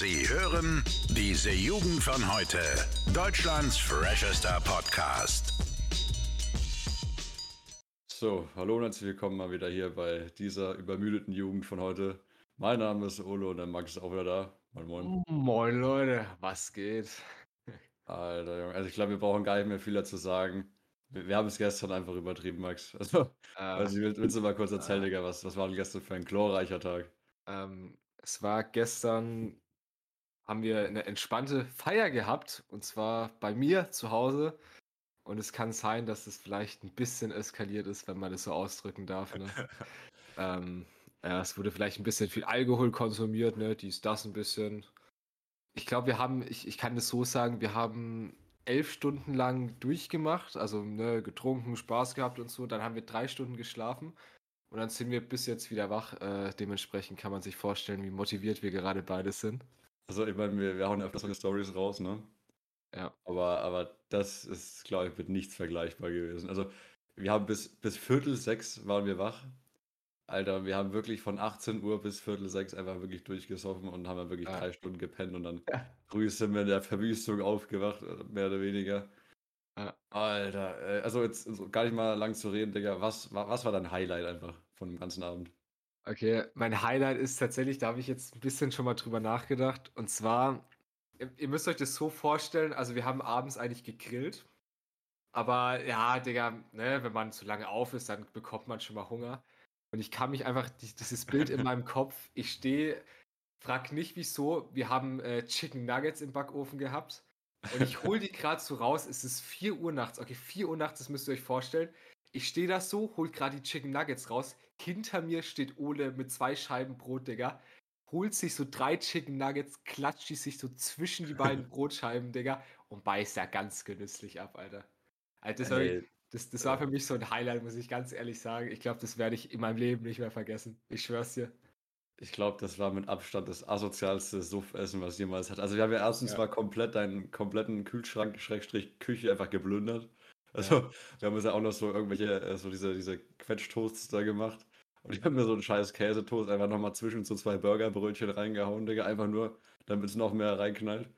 Sie hören diese Jugend von heute. Deutschlands freshester Podcast. So, hallo und herzlich willkommen mal wieder hier bei dieser übermüdeten Jugend von heute. Mein Name ist Olo und der Max ist auch wieder da. Moin, moin. Moin Leute, was geht? Alter, Junge. Also ich glaube, wir brauchen gar nicht mehr viel dazu sagen. Wir, wir haben es gestern einfach übertrieben, Max. Also, Äh, also willst, willst du mal kurz erzählen, Digga, was, was war denn gestern für ein glorreicher Tag? ähm, es war gestern, haben wir eine entspannte Feier gehabt und zwar bei mir zu Hause. Und es kann sein, dass es vielleicht ein bisschen eskaliert ist, wenn man das so ausdrücken darf. Ne? ähm, ja, es wurde vielleicht ein bisschen viel Alkohol konsumiert, ne? Dies, das ein bisschen. Ich glaube, wir haben, ich, ich kann das so sagen, wir haben elf Stunden lang durchgemacht, also ne, getrunken, Spaß gehabt und so. Dann haben wir drei Stunden geschlafen und dann sind wir bis jetzt wieder wach. Äh, dementsprechend kann man sich vorstellen, wie motiviert wir gerade beide sind. Also ich meine, wir, wir hauen öfters solche Stories raus, ne? Ja. Aber, aber das ist, glaube ich, mit nichts vergleichbar gewesen. Also wir haben bis, bis Viertel sechs waren wir wach. Alter, wir haben wirklich von 18 Uhr bis Viertel sechs einfach wirklich durchgesoffen und haben dann wirklich Ja. drei Stunden gepennt und dann Ja. früh sind wir in der Verwüstung aufgewacht, mehr oder weniger. Ja. Alter, äh, also jetzt so gar nicht mal lang zu reden, Digga. Was, wa- was war dein Highlight einfach von dem ganzen Abend? Okay, mein Highlight ist tatsächlich, da habe ich jetzt ein bisschen schon mal drüber nachgedacht. Und zwar, ihr, müsst euch das so vorstellen, also wir haben abends eigentlich gegrillt. Aber ja, Digga, ne, wenn man zu lange auf ist, dann bekommt man schon mal Hunger. Und ich kann mich einfach, die- dieses Bild in meinem Kopf, ich stehe, frag nicht wieso, wir haben äh, Chicken Nuggets im Backofen gehabt. Und ich hole die gerade so raus, es ist 4 Uhr nachts. Okay, 4 Uhr nachts, das müsst ihr euch vorstellen. Ich stehe da so, hol gerade die Chicken Nuggets raus. Hinter mir steht Ole mit zwei Scheiben Brot, Digga. Holt sich so drei Chicken Nuggets, klatscht die sich so zwischen die beiden Brotscheiben, Digga, und beißt da ganz genüsslich ab, Alter. Alter, das, war, Ey, das, das war für mich so ein Highlight, muss ich ganz ehrlich sagen. Ich glaube, das werde ich in meinem Leben nicht mehr vergessen. Ich schwör's dir. Ich glaube, das war mit Abstand das asozialste Suffessen, was jemals hat. Also wir haben ja erstens Ja. mal komplett deinen kompletten Kühlschrank, Schrägstrich, Küche einfach geplündert. Also wir haben uns ja auch noch so irgendwelche, äh, so diese, diese Quetschtoasts da gemacht. Und ich habe mir so einen scheiß Käsetoast einfach nochmal zwischen so zwei Burgerbrötchen reingehauen, Digga. Einfach nur, damit es noch mehr reinknallt.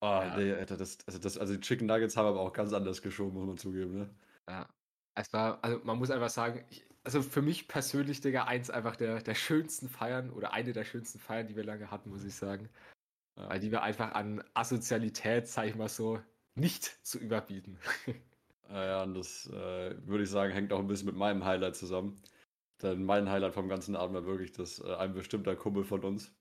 Oh, Ja. nee, Alter, das, also das, also die Chicken Nuggets haben aber auch ganz anders geschoben, muss man zugeben, ne? Ja. Es war, also man muss einfach sagen, ich, also für mich persönlich, Digga, eins einfach der, der schönsten Feiern oder eine der schönsten Feiern, die wir lange hatten, muss ich sagen. Ja. Weil die wir einfach an Asozialität, sag ich mal so, nicht zu überbieten. Naja, und das äh, würde ich sagen, hängt auch ein bisschen mit meinem Highlight zusammen. Denn mein Highlight vom ganzen Abend war wirklich, dass äh, ein bestimmter Kumpel von uns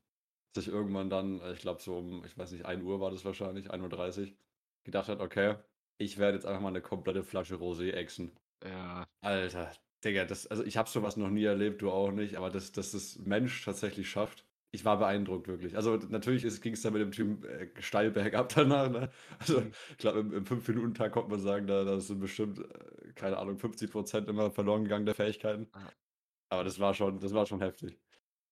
sich irgendwann dann, äh, ich glaube so um, ich weiß nicht, 1 Uhr war das wahrscheinlich, 1.30 Uhr, gedacht hat, okay, ich werde jetzt einfach mal eine komplette Flasche Rosé exen. Ja, Alter, Digga, das, also ich habe sowas noch nie erlebt, du auch nicht, aber dass, dass das Mensch tatsächlich schafft. Ich war beeindruckt, wirklich. Also natürlich ging es dann mit dem Typen äh, steil bergab danach, ne? Also Mhm. ich glaube, im, im 5-Minuten-Tag konnte man sagen, da, da sind bestimmt, äh, keine Ahnung, 50% immer verloren gegangen der Fähigkeiten. Aber das war schon, das war schon heftig.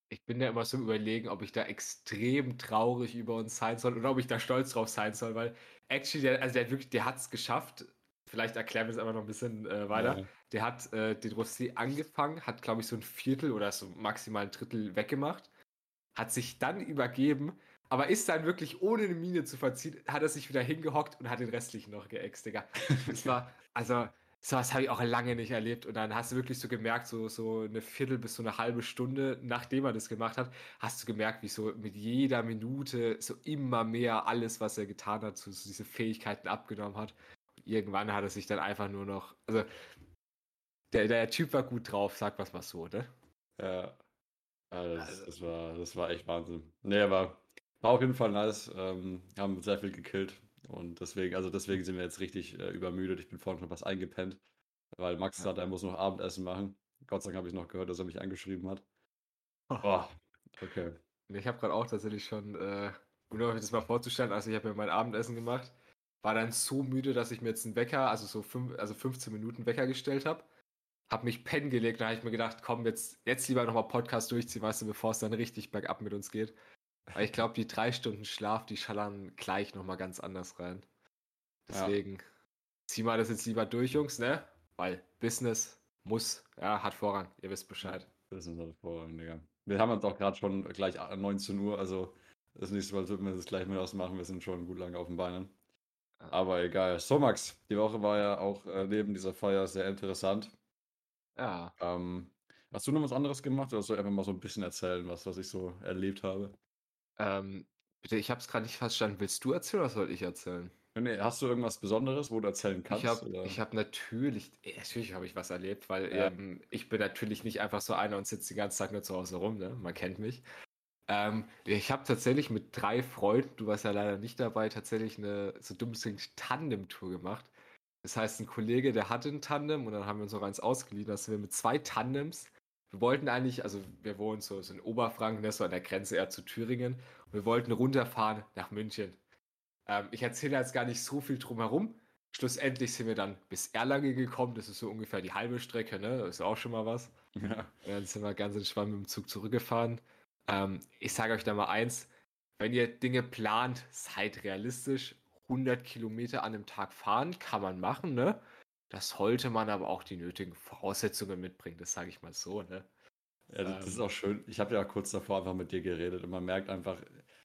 ich bin ja immer so im Überlegen, ob ich da extrem traurig über uns sein soll oder ob ich da stolz drauf sein soll, weil actually, der, also der hat wirklich, der hat es geschafft. Vielleicht erklären wir es aber noch ein bisschen äh, weiter. Ja. Der hat äh, den Rosé angefangen, hat, glaube ich, so ein Viertel oder so maximal ein Drittel weggemacht, hat sich dann übergeben, aber ist dann wirklich ohne eine Miene zu verziehen, hat er sich wieder hingehockt und hat den restlichen noch geäxt, Digga. Das war, also, sowas habe ich auch lange nicht erlebt. Und dann hast du wirklich so gemerkt, so, so eine Viertel bis so eine halbe Stunde, nachdem er das gemacht hat, hast du gemerkt, wie so mit jeder Minute so immer mehr alles, was er getan hat, so, so diese Fähigkeiten abgenommen hat. Und irgendwann hat er sich dann einfach nur noch, also der, der Typ war gut drauf, sag was mal so, ne? Ja. Ja, das, Also- das, war, das war echt Wahnsinn. Nee, aber war auf jeden Fall nice. Ähm, haben sehr viel gekillt. Und deswegen, also deswegen sind wir jetzt richtig äh, übermüdet. Ich bin vorhin schon was eingepennt, weil Max Ja. sagt, er muss noch Abendessen machen. Gott sei Dank habe ich noch gehört, dass er mich angeschrieben hat. Oh, okay. Und Ich habe gerade auch tatsächlich schon, äh, um mir das mal vorzustellen, also ich habe mir mein Abendessen gemacht, war dann so müde, dass ich mir jetzt einen Wecker, also so fünf, also 15 Minuten Wecker gestellt habe, habe mich pennen gelegt, da habe ich mir gedacht, komm, jetzt, jetzt lieber nochmal Podcast durchziehen, weißt du, bevor es dann richtig bergab mit uns geht. Weil ich glaube, die drei Stunden Schlaf, die schallern gleich nochmal ganz anders rein. Ja. Deswegen ziehen wir das jetzt lieber durch, Jungs, ne? Weil Business muss, ja, hat Vorrang, ihr wisst Bescheid. Ist halt hervorragend, Digga. Wir haben jetzt auch gerade schon gleich 19 Uhr, also Das nächste Mal sollten wir das gleich mit ausmachen. Wir sind schon gut lange auf den Beinen. Ja. Aber egal. So, Max, die Woche war ja auch äh, neben dieser Feier sehr interessant. Ja. Ähm, hast du noch was anderes gemacht oder soll ich einfach mal so ein bisschen erzählen, was, was ich so erlebt habe? Ähm, bitte, ich habe es gerade nicht verstanden. Willst du erzählen oder soll ich erzählen? Nee, hast du irgendwas Besonderes, wo du erzählen Ich kannst? habe ich hab natürlich, äh, natürlich habe ich was erlebt, weil Ja. ähm, ich bin natürlich nicht einfach so einer und sitze den ganzen Tag nur zu Hause rum, ne? Man kennt mich. Ähm, ich habe tatsächlich mit drei Freunden, du warst ja leider nicht dabei, tatsächlich eine so dumm es klingt, Tandem-Tour gemacht. Das heißt, ein Kollege, der hatte ein Tandem und dann haben wir uns noch eins ausgeliehen. Da sind wir mit zwei Tandems. Wir wollten eigentlich, also wir wohnen so, so in Oberfranken, ne, so an der Grenze eher zu Thüringen. Und wir wollten runterfahren nach München. Ähm, ich erzähle jetzt gar nicht so viel drumherum. Schlussendlich sind wir dann bis Erlangen gekommen. Das ist so ungefähr die halbe Strecke, ne? Das ist auch schon mal was. Ja. Und dann sind wir ganz entspannt mit dem Zug zurückgefahren. Ähm, ich sage euch da mal eins: Wenn ihr Dinge plant, seid realistisch. 100 Kilometer an einem Tag fahren kann man machen, ne? Das sollte man aber auch die nötigen Voraussetzungen mitbringen, das sage ich mal so, ne? Ja, das, das ist Ähm. auch schön. Ich habe ja kurz davor einfach mit dir geredet und man merkt einfach,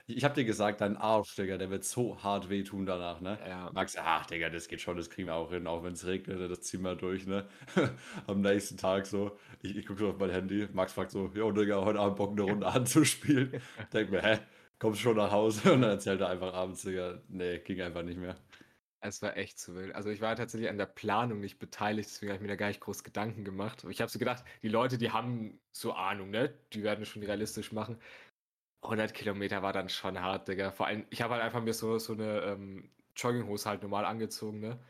ich habe dir gesagt, dein Arsch, Digga, der wird so hart wehtun danach, ne? Ja, Max, ach, Digga, das geht schon, das kriegen wir auch hin, auch wenn es regnet, ne, das ziehen wir durch, ne? Am nächsten Tag so, ich, ich gucke so auf mein Handy, Max fragt so, jo, Digga, heute Abend Bock eine Runde anzuspielen. Denk mir, hä, kommst schon nach Hause? Und dann erzählt er einfach abends, Digga, nee, ging einfach nicht mehr. Es war echt zu wild. Also ich war tatsächlich an der Planung nicht beteiligt, deswegen habe ich mir da gar nicht groß Gedanken gemacht. Aber ich habe so gedacht, die Leute, die haben so Ahnung, ne? Die werden es schon realistisch machen. 100 Kilometer war dann schon hart, Digga. Vor allem, ich habe halt einfach mir so, so eine ähm, Jogginghose halt normal angezogen, ne?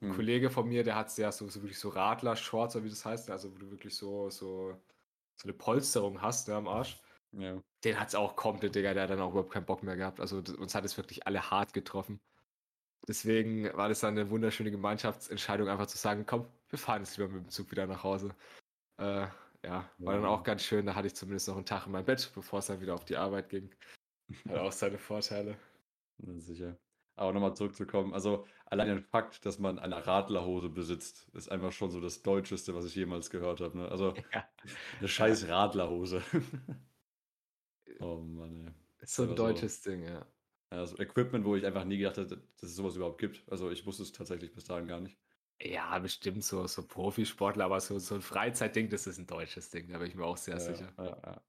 Ein Hm. Kollege von mir, der hat ja so, so wirklich so Radler-Shorts, oder wie das heißt, also wo du wirklich so, so, so eine Polsterung hast, ne, am Arsch. Ja. Den hat es auch komplett, Digga, der hat dann auch überhaupt keinen Bock mehr gehabt. Also uns hat es wirklich alle hart getroffen. Deswegen war das dann eine wunderschöne Gemeinschaftsentscheidung, einfach zu sagen, komm, wir fahren jetzt lieber mit dem Zug wieder nach Hause. Äh, ja, war dann auch ganz schön. Da hatte ich zumindest noch einen Tag in meinem Bett, bevor es dann wieder auf die Arbeit ging. Hat auch seine Vorteile. Sicher. Aber nochmal zurückzukommen, also allein der Fakt, dass man eine Radlerhose besitzt, ist einfach schon so das Deutscheste, was ich jemals gehört habe. Ne? Also Ja, eine scheiß Radlerhose. oh Mann, ey. ist so ein Aber so- deutsches Ding, ja. Also Equipment, wo ich einfach nie gedacht hätte, dass es sowas überhaupt gibt. Also ich wusste es tatsächlich bis dahin gar nicht. Ja, bestimmt so, so Profisportler, aber so, so ein Freizeitding, das ist ein deutsches Ding, da bin ich mir auch sehr Ja, sicher. ja, ja.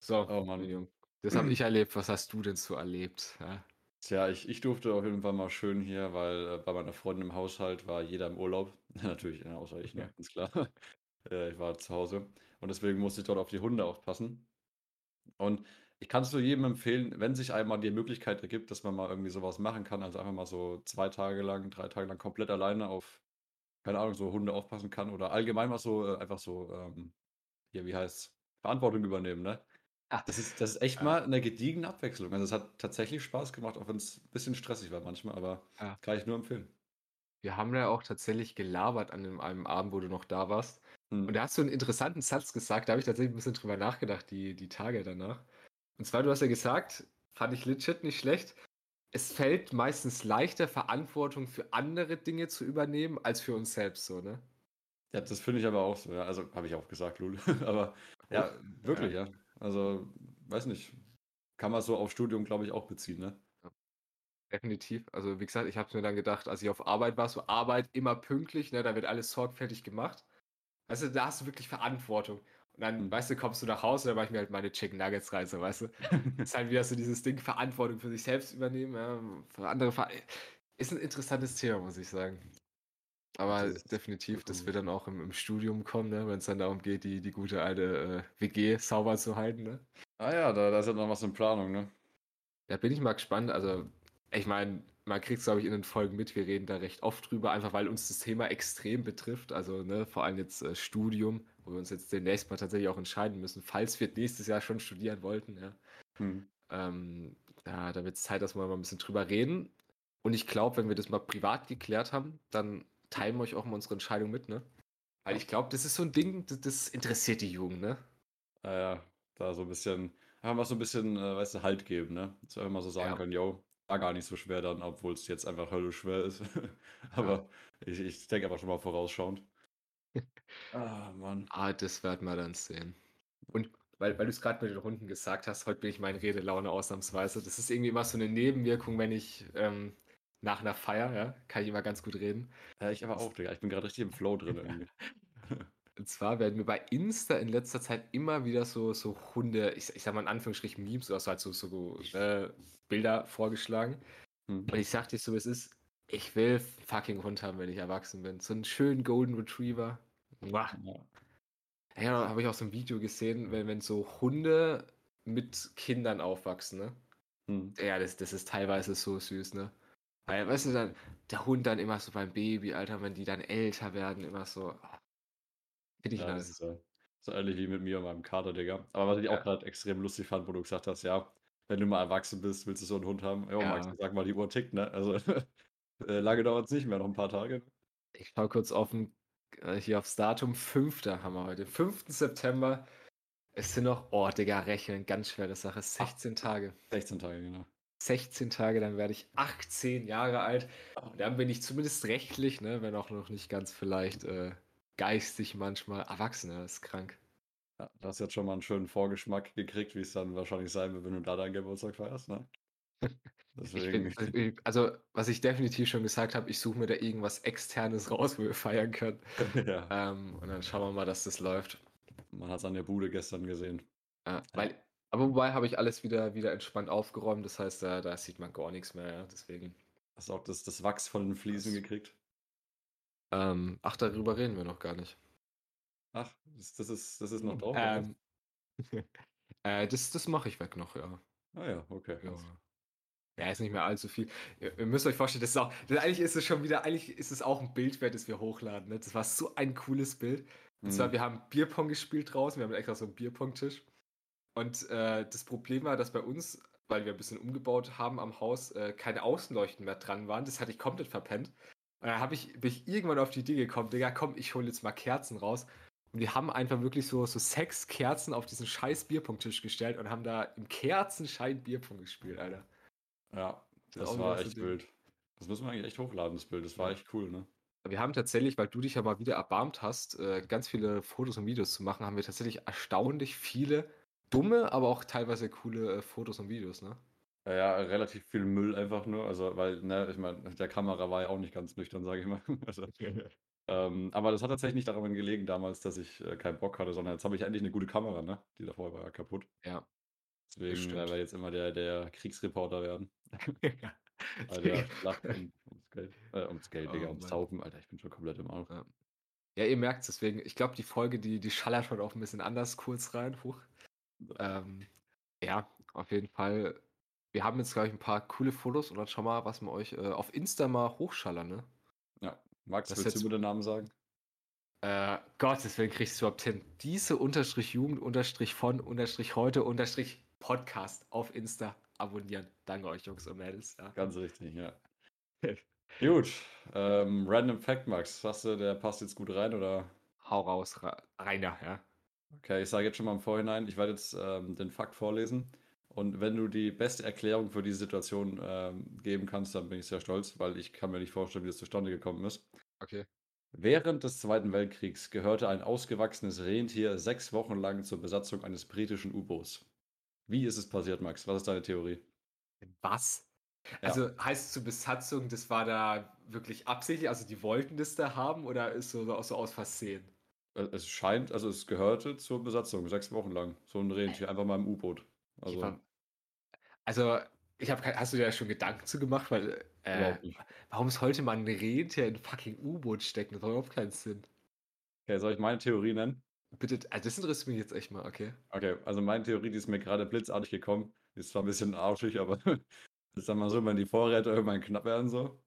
So, Oh Mann. das habe ich erlebt. Was hast du denn so erlebt? Ja? Tja, ich, ich durfte auf jeden Fall mal schön hier, weil äh, bei meiner Freundin im Haushalt war jeder im Urlaub. Natürlich, ja, außer ich, ne? Ganz klar. Äh, ich war zu Hause. Und deswegen musste ich dort auf die Hunde aufpassen. Und ich kann es nur jedem empfehlen, wenn sich einmal die Möglichkeit ergibt, dass man mal irgendwie sowas machen kann, also einfach mal so zwei Tage lang, drei Tage lang komplett alleine auf, keine Ahnung, so Hunde aufpassen kann oder allgemein mal so, äh, einfach so, ähm, hier, wie heißt Verantwortung übernehmen, ne? Ah, Das ist, das ist echt Ja. mal eine gediegene Abwechslung. Also es hat tatsächlich Spaß gemacht, auch wenn es ein bisschen stressig war manchmal, aber Ja. kann ich nur empfehlen. Wir haben ja auch tatsächlich gelabert an dem, einem Abend, wo du noch da warst. Hm. Und da hast du einen interessanten Satz gesagt, da habe ich tatsächlich ein bisschen drüber nachgedacht, die, die Tage danach. Und zwar, du hast ja gesagt, fand ich legit nicht schlecht, es fällt meistens leichter, Verantwortung für andere Dinge zu übernehmen, als für uns selbst so, ne? Ja, das finde ich aber auch so, ja. Also habe ich auch gesagt, Lul. aber ja, wirklich, ja. Also, weiß nicht. Kann man so auf Studium, glaube ich, auch beziehen, ne? Definitiv. Also, wie gesagt, ich habe mir dann gedacht, als ich auf Arbeit war, so Arbeit immer pünktlich, ne, da wird alles sorgfältig gemacht. Du, da hast du wirklich Verantwortung. Und dann, Hm. weißt du, kommst du nach Hause, da mache ich mir halt meine Chicken Nuggets rein, so, weißt du. ist halt wieder so dieses Ding, Verantwortung für sich selbst übernehmen, ja, für andere. Ver ist ein interessantes Thema, muss ich sagen. Aber Das definitiv, das wird dann auch im, im Studium kommen, ne, wenn es dann darum geht, die, die gute alte äh, WG sauber zu halten, ne? ah ja, da, da ist ja noch was in Planung, ne? Da bin ich mal gespannt. Also, ich meine, man kriegt es, glaube ich, in den Folgen mit. Wir reden da recht oft drüber, einfach weil uns das Thema extrem betrifft. Also, ne, vor allem jetzt äh, Studium, wo wir uns jetzt demnächst mal tatsächlich auch entscheiden müssen, falls wir nächstes Jahr schon studieren wollten. Ja. Hm. Ähm, ja, da wird es Zeit, dass wir mal ein bisschen drüber reden. Und ich glaube, wenn wir das mal privat geklärt haben, dann teilen wir euch auch mal unsere Entscheidung mit, ne? Weil ich glaube, das ist so ein Ding, das, das interessiert die Jugend, ne? Ah ja, da so ein bisschen, einfach mal so ein bisschen, äh, weißt du, Halt geben, ne? Dass wir mal so sagen Ja. können, yo, war gar nicht so schwer dann, obwohl es jetzt einfach höllisch schwer ist. Aber ich, ich denke einfach schon mal vorausschauend. ah, Mann. Ah, das werden wir dann sehen. Und weil, weil du es gerade mit den Runden gesagt hast, heute bin ich meine Redelaune ausnahmsweise. Das ist irgendwie immer so eine Nebenwirkung, wenn ich ähm, nach einer Feier, ja, kann ich immer ganz gut reden. Ja, ich aber auch, Digga. Ich bin gerade richtig im Flow drin irgendwie. Und zwar werden mir bei Insta in letzter Zeit immer wieder so, so Hunde, ich, ich sag mal in Anführungsstrichen Memes, oder so, halt so, so äh, Bilder vorgeschlagen. Hm. Und ich sag dir so, wie es ist, ich will fucking Hund haben, wenn ich erwachsen bin. So einen schönen Golden Retriever. Ja. Ja, habe ich auch so ein Video gesehen, wenn, wenn so Hunde mit Kindern aufwachsen, ne? Hm. Ja, das, das ist teilweise so süß, ne? Weil, weißt du, dann, der Hund dann immer so beim Baby, Alter, wenn die dann älter werden, immer so. Finde ich Ja, nice. so, so ähnlich wie mit mir und meinem Kater, Digga. Aber was ich Ja. auch gerade extrem lustig fand, wo du gesagt hast, ja, wenn du mal erwachsen bist, willst du so einen Hund haben. Ja, Ja. Max, sag mal, die Uhr tickt, ne? Also, äh, lange dauert es nicht mehr, noch ein paar Tage. Ich schau kurz auf den, äh, hier aufs Datum. 5. haben wir heute. 5. September. Es sind noch, oh, Digga, rechnen, ganz schwere Sache. 16 Tage. 16 Tage, genau. 16 Tage, dann werde ich 18 Jahre alt. Und dann bin ich zumindest rechtlich, ne, wenn auch noch nicht ganz vielleicht äh, geistig manchmal erwachsen. Das ist krank. Ja, du hast jetzt schon mal einen schönen Vorgeschmack gekriegt, wie es dann wahrscheinlich sein wird, wenn du da deinen Geburtstag feierst, ne? Deswegen, bin, ich- also, was ich definitiv schon gesagt habe, ich suche mir da irgendwas Externes raus, wo wir feiern können. ja, Ähm, und dann schauen wir mal, dass das läuft. man hat es an der Bude gestern gesehen. Ja, weil, aber wobei habe ich alles wieder, wieder entspannt aufgeräumt. Das heißt, da, da sieht man gar nichts mehr. Ja, deswegen. Hast du auch das, das Wachs von den Fliesen Das- gekriegt? Ähm, ach, darüber reden wir noch gar nicht. Ach, das, das, ist, das ist noch drauf? oder was? Ähm, äh, das das mache ich weg noch, ja. Ah ja, okay. Ja. Ja, ist nicht mehr allzu viel. Ihr, ihr müsst euch vorstellen, das ist auch, das, eigentlich ist es schon wieder, eigentlich ist es auch ein Bild wert, das wir hochladen. Ne? Das war so ein cooles Bild. Und zwar, Mhm. wir haben Bierpong gespielt draußen, wir haben extra so einen Bierpong-Tisch. Und äh, das Problem war, dass bei uns, weil wir ein bisschen umgebaut haben am Haus, äh, keine Außenleuchten mehr dran waren. Das hatte ich komplett verpennt. Und dann hab ich, bin ich irgendwann auf die Idee gekommen, Digga, komm, ich hole jetzt mal Kerzen raus. Und wir haben einfach wirklich so, so sechs Kerzen auf diesen scheiß Bierpong-Tisch gestellt und haben da im Kerzenschein Bierpong gespielt, Alter. Ja, Das das war echt Ding. wild. Das müssen wir eigentlich echt hochladen, das Bild. Das war Ja. echt cool, ne? Wir haben tatsächlich, weil du dich ja mal wieder erbarmt hast, äh, ganz viele Fotos und Videos zu machen, haben wir tatsächlich erstaunlich viele dumme, aber auch teilweise coole äh, Fotos und Videos, ne? Ja, ja, relativ viel Müll einfach nur. Also, weil, ne, ich meine, der Kamera war ja auch nicht ganz nüchtern, sage ich mal. Also, ähm, aber das hat tatsächlich nicht daran gelegen damals, dass ich äh, keinen Bock hatte, sondern jetzt habe ich endlich eine gute Kamera, ne? Die davor war ja kaputt. Ja. Deswegen werden wir jetzt immer der, der Kriegsreporter werden. Bei der Schlacht um, ums Geld. Äh, ums Geld, Oh Digga, ums Mann. Taufen. Alter, ich bin schon komplett im Arsch. Ja, ihr merkt es, deswegen, ich glaube, die Folge, die, die schallert schon auch ein bisschen anders kurz rein, hoch. Ähm, ja, auf jeden Fall. Wir haben jetzt, glaube ich, ein paar coole Fotos und dann schau mal, was wir euch äh, auf Insta mal hochschallern, ne? Ja. Max, Das willst du jetzt- mir den Namen sagen? Äh, Gott, deswegen kriegst du überhaupt hin. Diese Unterstrich Jugend, Unterstrich von, Unterstrich heute, Unterstrich Podcast auf Insta abonnieren. Danke euch, Jungs und Mädels. Ja. Ganz richtig, ja. Gut. Ähm, Random Fact, Max. Sagst du, der passt jetzt gut rein oder? Hau raus, Ra Rainer, ja. Okay, ich sage jetzt schon mal im Vorhinein, ich werde jetzt ähm, den Fakt vorlesen. Und wenn du die beste Erklärung für diese Situation ähm, geben kannst, dann bin ich sehr stolz, weil ich kann mir nicht vorstellen, wie das zustande gekommen ist. Okay. Während des Zweiten Weltkriegs gehörte ein ausgewachsenes Rentier sechs Wochen lang zur Besatzung eines britischen U-Boots. Wie ist es passiert, Max? Was ist deine Theorie? Was? Ja. Also heißt zur Besatzung, das war da wirklich absichtlich, also die wollten das da haben oder ist so, so, so aus Versehen? Äh, Es scheint, also es gehörte zur Besatzung, sechs Wochen lang. So ein Rentier, einfach mal im U-Boot. Ich Also, war- Also, ich habe hast du dir da schon Gedanken zu gemacht, weil äh, warum sollte man ein Rentier in fucking U-Boot stecken? Das macht überhaupt keinen Sinn. Okay, soll ich meine Theorie nennen? Bitte, also das interessiert mich jetzt echt mal, okay? Okay, also meine Theorie, die ist mir gerade blitzartig gekommen. Die ist zwar ein bisschen arschig, aber ich sag mal so, wenn die Vorräte irgendwann knapp werden, so,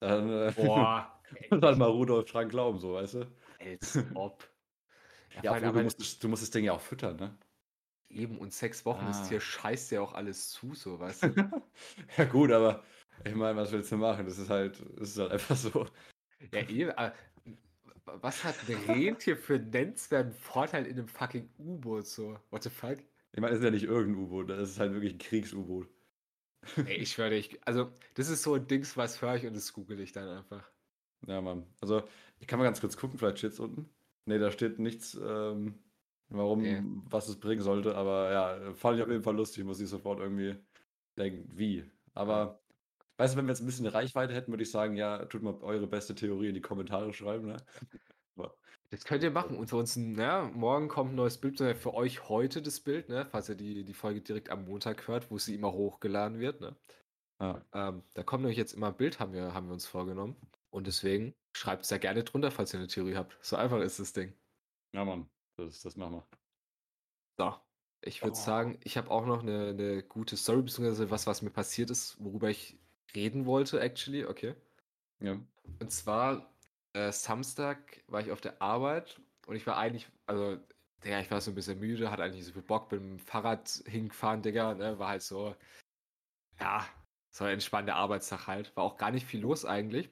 dann äh, Boah, muss halt mal Rudolf dran glauben, so, weißt du? als ob. Ja, Ja, du, musst, das- du musst das Ding ja auch füttern, ne? Eben und sechs Wochen, Ah. Tier scheißt ja auch alles zu, so, weißt du? ja, gut, aber ich meine, was willst du machen? Das ist halt, das ist halt einfach so. ja, eben, aber was hat ein Rentier für einen nennenswerten Vorteil in einem fucking U-Boot, so? What the fuck? Ich meine, es ist ja nicht irgendein U-Boot, das ist halt wirklich ein Kriegs-U-Boot. Ey, ich schwöre, ich, also, das ist so ein Dings, was höre ich und das google ich dann einfach. Ja, Mann. Also, ich kann mal ganz kurz gucken, vielleicht steht es unten. Ne, da steht nichts, ähm, warum, Nee. was es bringen sollte, aber ja, fand ich auf jeden Fall lustig, muss ich sofort irgendwie denken, wie. Aber, weißt du, wenn wir jetzt ein bisschen Reichweite hätten, würde ich sagen, ja, tut mal eure beste Theorie in die Kommentare schreiben, ne? Das könnt ihr machen. Unter uns, ja, morgen kommt ein neues Bild, für euch heute das Bild, ne? Falls ihr die, die Folge direkt am Montag hört, wo sie immer hochgeladen wird, ne? ja. Ähm, da kommt nämlich jetzt immer ein Bild, haben wir, haben wir uns vorgenommen. Und deswegen schreibt es da gerne drunter, falls ihr eine Theorie habt. So einfach ist das Ding. ja, Mann, das, das machen wir. So. Ich würde Oh. sagen, ich habe auch noch eine, eine gute Story, beziehungsweise was, was mir passiert ist, worüber ich reden wollte, actually. Okay. Ja. Und zwar, äh, Samstag war ich auf der Arbeit und ich war eigentlich, also, Digga, ich war so ein bisschen müde, hatte eigentlich nicht so viel Bock, bin mit dem Fahrrad hingefahren, Digga, ne, war halt so, ja, so ein entspannter Arbeitstag halt. War auch gar nicht viel los eigentlich.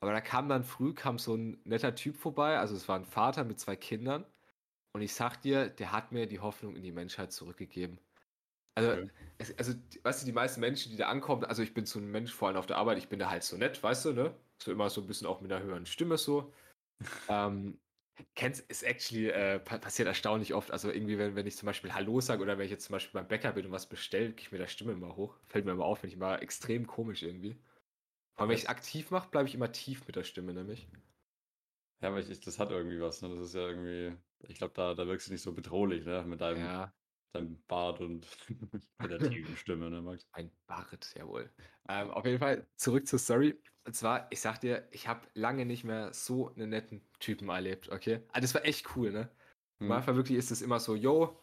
Aber da kam dann früh, kam so ein netter Typ vorbei, also es war ein Vater mit zwei Kindern. Und ich sag dir, der hat mir die Hoffnung in die Menschheit zurückgegeben. Also, Okay. es, also, weißt du, die meisten Menschen, die da ankommen, also ich bin so ein Mensch, vor allem auf der Arbeit, ich bin da halt so nett, weißt du, ne? So immer so ein bisschen auch mit einer höheren Stimme so. ähm, kennst, ist actually, äh, pa passiert erstaunlich oft. Also irgendwie, wenn, wenn ich zum Beispiel Hallo sage oder wenn ich jetzt zum Beispiel beim Bäcker bin und was bestelle, kriege ich mit der Stimme immer hoch. Fällt mir immer auf, wenn ich mal extrem komisch irgendwie. Allem, wenn ich es aktiv mache, bleibe ich immer tief mit der Stimme nämlich. Ja, aber ich, das hat irgendwie was, ne? Das ist ja irgendwie, ich glaube, da, da wirkst du nicht so bedrohlich, ne? Mit deinem, Ja, deinem Bart und mit der tiefen Stimme, ne, Max? ein Bart, jawohl. Ähm, auf jeden Fall zurück zur Story. Und zwar, ich sag dir, ich habe lange nicht mehr so einen netten Typen erlebt, okay? Ah, das war echt cool, ne? Hm. Anfang wirklich ist es immer so, yo,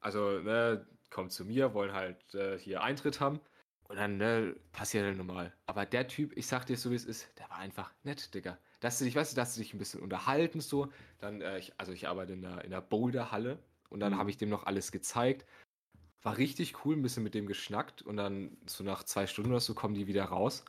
also, ne, kommt zu mir, wollen halt äh, hier Eintritt haben. Und dann, ne, passiert halt normal. Aber der Typ, ich sag dir so, wie es ist, der war einfach nett, Digga. Dass du dich, weißt du, dass du dich ein bisschen unterhalten, so. Dann, äh, ich, also ich arbeite in der, in der Boulderhalle und dann Mhm. habe ich dem noch alles gezeigt. War richtig cool, ein bisschen mit dem geschnackt und dann so nach zwei Stunden oder so kommen die wieder raus.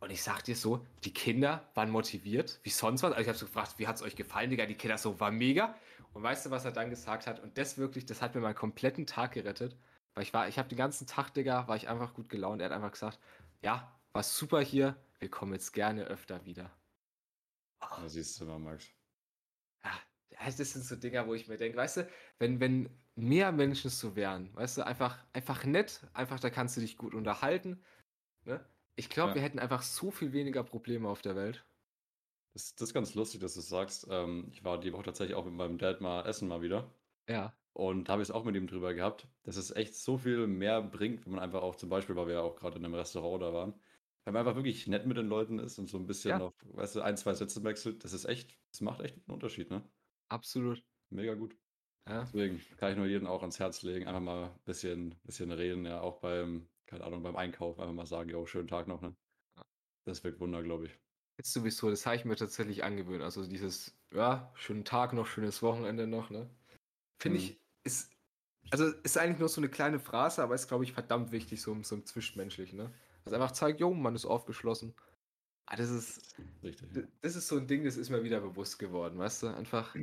Und ich sag dir so, die Kinder waren motiviert, wie sonst was. Also ich habe so gefragt, wie hat's euch gefallen, Digga? Die Kinder so, war mega. Und weißt du, was er dann gesagt hat? Und das wirklich, das hat mir meinen kompletten Tag gerettet. Weil ich war, ich habe den ganzen Tag, Digga, war ich einfach gut gelaunt. Er hat einfach gesagt, ja, war super hier, wir kommen jetzt gerne öfter wieder. Da siehst du mal, Max. Ja, ja, das sind so Dinger, wo ich mir denke, weißt du, wenn, wenn mehr Menschen so wären, weißt du, einfach, einfach nett, einfach da kannst du dich gut unterhalten. Ne? Ich glaube, Ja. wir hätten einfach so viel weniger Probleme auf der Welt. Das, das ist ganz lustig, dass du es sagst. Ähm, ich war die Woche tatsächlich auch mit meinem Dad mal essen mal wieder. Ja. Und habe ich es auch mit ihm drüber gehabt, dass es echt so viel mehr bringt, wenn man einfach auch zum Beispiel, weil wir ja auch gerade in einem Restaurant da waren, wenn man einfach wirklich nett mit den Leuten ist und so ein bisschen Ja. noch, weißt du, ein, zwei Sätze wechselt, das ist echt, das macht echt einen Unterschied, ne? Absolut. Mega gut. Ja. Deswegen kann ich nur jedem auch ans Herz legen, einfach mal ein bisschen, bisschen reden, ja, auch beim, keine Ahnung, beim Einkauf, einfach mal sagen, jo, schönen Tag noch, ne? Ja. Das wirkt Wunder, glaube ich. Jetzt sowieso, das habe ich mir tatsächlich angewöhnt. Also dieses, ja, schönen Tag noch, schönes Wochenende noch, ne? Finde Mhm. ich, ist, also ist eigentlich nur so eine kleine Phrase, aber ist, glaube ich, verdammt wichtig, so, so im Zwischenmenschlichen, ne? Das einfach zeigt, jo, man ist aufgeschlossen. Ah, das ist, Richtig. Das ist so ein Ding, das ist mir wieder bewusst geworden, weißt du? Einfach,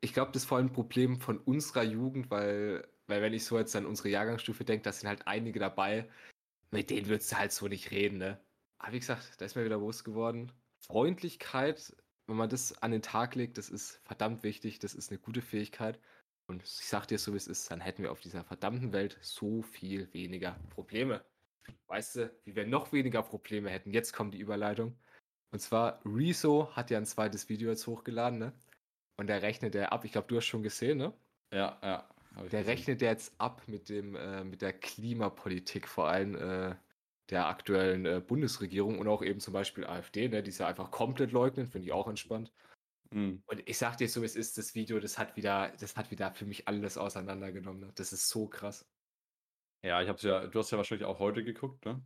ich glaube, das ist vor allem ein Problem von unserer Jugend, weil, weil wenn ich so jetzt an unsere Jahrgangsstufe denke, da sind halt einige dabei, mit denen würdest du halt so nicht reden, ne? Aber wie gesagt, da ist mir wieder bewusst geworden, Freundlichkeit, wenn man das an den Tag legt, das ist verdammt wichtig, das ist eine gute Fähigkeit. Und ich sag dir so, wie es ist, dann hätten wir auf dieser verdammten Welt so viel weniger Probleme. Weißt du, wie wir noch weniger Probleme hätten? Jetzt kommt die Überleitung. Und zwar, Rezo hat ja ein zweites Video jetzt hochgeladen, ne? Und der rechnet der ab, ich glaube, du hast schon gesehen, ne? Ja, ja. Der gesehen. rechnet der jetzt ab mit dem, äh, mit der Klimapolitik vor allem äh, der aktuellen äh, Bundesregierung und auch eben zum Beispiel AfD, ne? Die ist ja einfach komplett leugnen, finde ich auch entspannt. Mhm. Und ich sag dir so, es ist das Video, das hat wieder, das hat wieder für mich alles auseinandergenommen. Ne? Das ist so krass. Ja, ich hab's ja, du hast ja wahrscheinlich auch heute geguckt, ne?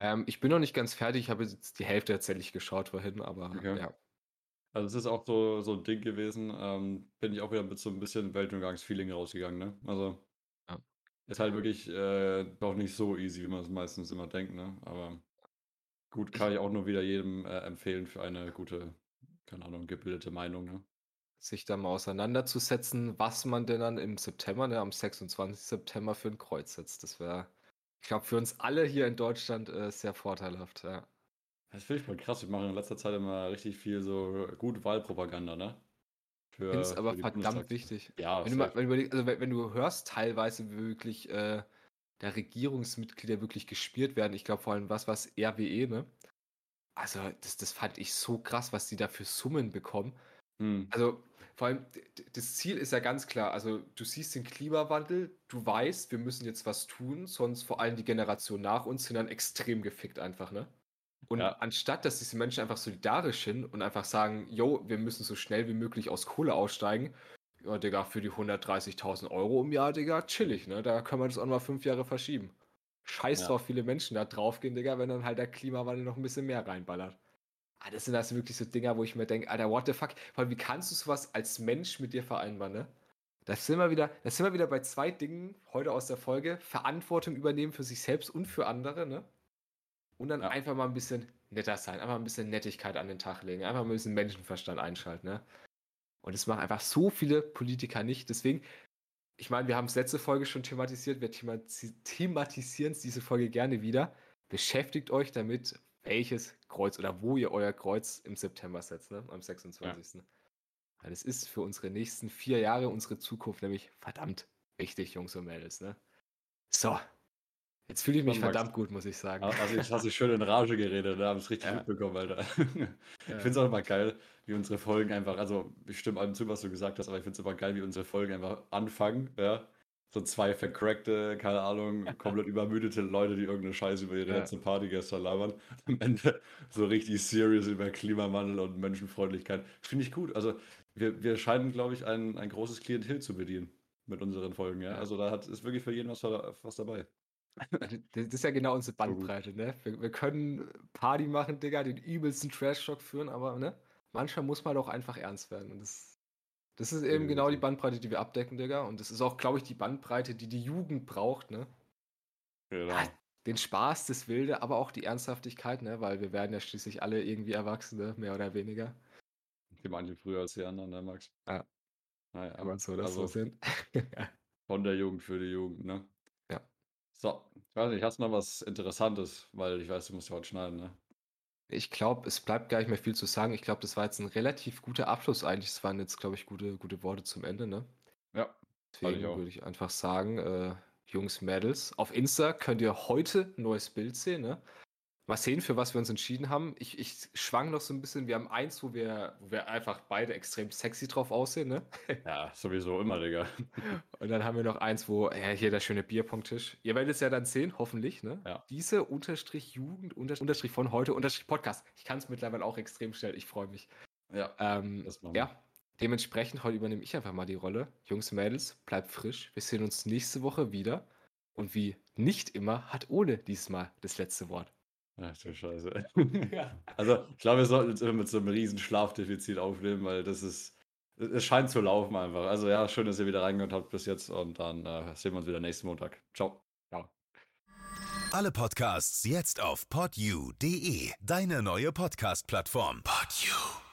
Ähm, ich bin noch nicht ganz fertig, ich habe jetzt die Hälfte tatsächlich geschaut vorhin, aber Okay. ja. Also es ist auch so, so ein Ding gewesen, ähm, bin ich auch wieder mit so ein bisschen Weltuntergangsfeeling rausgegangen, ne? Also Ja. ist halt wirklich äh, doch nicht so easy, wie man es meistens immer denkt, ne? Aber gut, kann ich auch nur wieder jedem äh, empfehlen für eine gute, keine Ahnung, gebildete Meinung, ne? Sich da mal auseinanderzusetzen, was man denn dann im September, ne, am 26. September für ein Kreuz setzt. Das wäre, ich glaube, für uns alle hier in Deutschland äh, sehr vorteilhaft. Ja. Das finde ich voll krass. Wir machen in letzter Zeit immer richtig viel so gut Wahlpropaganda, ne? Ich finde es aber verdammt wichtig. Ja, wenn du, mal, wenn, du also wenn, wenn, du hörst, teilweise wirklich äh, der Regierungsmitglieder wirklich gespielt werden, ich glaube vor allem was, was RWE, ne? Also, das, das fand ich so krass, was die da für Summen bekommen. Hm. Also, vor allem, das Ziel ist ja ganz klar. Also, du siehst den Klimawandel, du weißt, wir müssen jetzt was tun, sonst vor allem die Generation nach uns sind dann extrem gefickt einfach, ne? Und ja. anstatt, dass diese Menschen einfach solidarisch sind und einfach sagen, yo, wir müssen so schnell wie möglich aus Kohle aussteigen, ja, Digga, für die 130.000 Euro im Jahr, Digga, chillig, ne? Da können wir das auch mal fünf Jahre verschieben. Scheiß ja. drauf, viele Menschen da draufgehen, Digga, wenn dann halt der Klimawandel noch ein bisschen mehr reinballert. Ah, das sind also wirklich so Dinger, wo ich mir denke, Alter, what the fuck? Vor allem, wie kannst du sowas als Mensch mit dir vereinbaren, ne? Das sind wir wieder, das sind wir wieder bei zwei Dingen heute aus der Folge. Verantwortung übernehmen für sich selbst und für andere, ne? Und dann ja. einfach mal ein bisschen netter sein, einfach ein bisschen Nettigkeit an den Tag legen, einfach mal ein bisschen Menschenverstand einschalten, ne? Und das machen einfach so viele Politiker nicht. Deswegen, ich meine, wir haben es letzte Folge schon thematisiert, wir thematisieren es diese Folge gerne wieder. Beschäftigt euch damit, welches Kreuz oder wo ihr euer Kreuz im September setzt, ne? am 26. Ja. Weil es ist für unsere nächsten vier Jahre unsere Zukunft nämlich verdammt wichtig, Jungs und Mädels. Ne? So, Jetzt fühle ich mich verdammt gut, muss ich sagen. Also ich hast du schön in Rage geredet, da haben es richtig ja. mitbekommen, Alter. Ja. Ich finde es auch immer geil, wie unsere Folgen einfach, also ich stimme allem zu, was du gesagt hast, aber ich finde es immer geil, wie unsere Folgen einfach anfangen, ja. So zwei vercrackte, keine Ahnung, komplett übermüdete Leute, die irgendeine Scheiße über ihre ja. letzte Party gestern labern. Am Ende so richtig serious über Klimawandel und Menschenfreundlichkeit. Finde ich gut. Also wir, wir scheinen, glaube ich, ein, ein großes Klientel zu bedienen mit unseren Folgen, ja. Also da hat, ist wirklich für jeden was, was dabei. Das ist ja genau unsere Bandbreite, ne? Wir, wir können Party machen, Digga, den übelsten Trash-Talk führen, aber ne? Manchmal muss man doch einfach ernst werden. Und das, das ist eben genau die Bandbreite, die wir abdecken, Digga. Und das ist auch, glaube ich, die Bandbreite, die die Jugend braucht, ne? Genau. Ja, den Spaß, das Wilde, aber auch die Ernsthaftigkeit, ne? Weil wir werden ja schließlich alle irgendwie Erwachsene, mehr oder weniger. Die manche früher als die anderen, ne, Max? Ja. Naja, man so das also, so sehen. von der Jugend für die Jugend, ne? So, ich weiß nicht, hast du noch was Interessantes? Weil ich weiß, du musst ja heute schneiden, ne? Ich glaube, es bleibt gar nicht mehr viel zu sagen. Ich glaube, das war jetzt ein relativ guter Abschluss eigentlich. Es waren jetzt, glaube ich, gute, gute Worte zum Ende, ne? Ja. Deswegen würde ich einfach sagen, äh, Jungs, Mädels, auf Insta könnt ihr heute ein neues Bild sehen, ne? Mal sehen, für was wir uns entschieden haben. Ich, ich schwang noch so ein bisschen. Wir haben eins, wo wir, wo wir einfach beide extrem sexy drauf aussehen, ne? Ja, sowieso immer, Digga. Und dann haben wir noch eins, wo, ja, hier der schöne Bierpunkttisch. Ihr werdet es ja dann sehen, hoffentlich, ne? Ja. Diese Unterstrich Jugend, Unterstrich von heute, Unterstrich Podcast. Ich kann es mittlerweile auch extrem schnell. Ich freue mich. Ja. Ähm, ja. Dementsprechend, heute übernehme ich einfach mal die Rolle. Jungs, Mädels, bleibt frisch. Wir sehen uns nächste Woche wieder. Und wie nicht immer hat Ole diesmal das letzte Wort. Ach du Scheiße. Also, ich glaube, wir sollten jetzt immer mit so einem riesen Schlafdefizit aufnehmen, weil das ist, es scheint zu laufen einfach. Also ja, schön, dass ihr wieder reingehört habt bis jetzt und dann äh, sehen wir uns wieder nächsten Montag. Ciao. Ciao. Alle Podcasts jetzt auf podyou.de, deine neue Podcast-Plattform. Podyou.